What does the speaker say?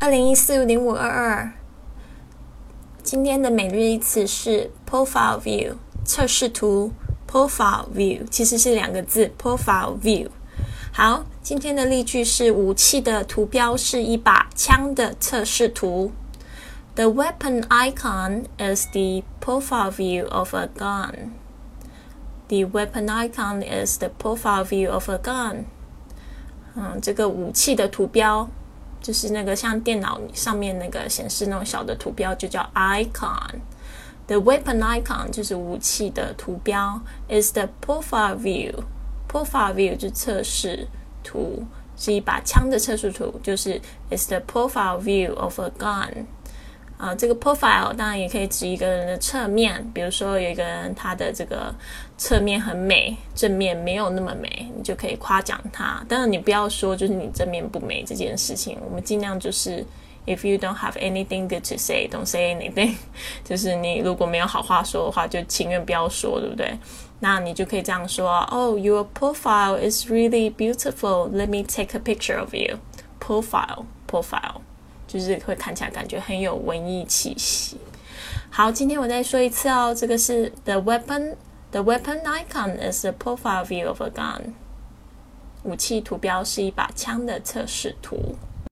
二零一四零五二二。今天的每日一词是 profile view 测试图。profile view 其实是两个字，profile view。好，今天的例句是武器的图标是一把枪的测试图。The weapon icon is the profile view of a gun. The weapon icon is the profile view of a gun. 嗯，这个武器的图标就是那个像电脑上面那个显示那种小的图标，就叫 icon。The weapon icon 就是武器的图标，is the profile view。profile view 就测试图，是一把枪的测试图，就是 is the profile view of a gun。啊，这个 profile 当然也可以指一个人的侧面，比如说有一个人他的这个侧面很美，正面没有那么美，你就可以夸奖他。当然你不要说就是你正面不美这件事情，我们尽量就是 if you don't have anything good to say, don't say anything。就是你如果没有好话说的话，就情愿不要说，对不对？那你就可以这样说：Oh, your profile is really beautiful. Let me take a picture of you. Profile, profile. 就是会看起来感觉很有文艺气息。好，今天我再说一次哦，这个是 the weapon the weapon icon is the profile view of a gun。武器图标是一把枪的测试图。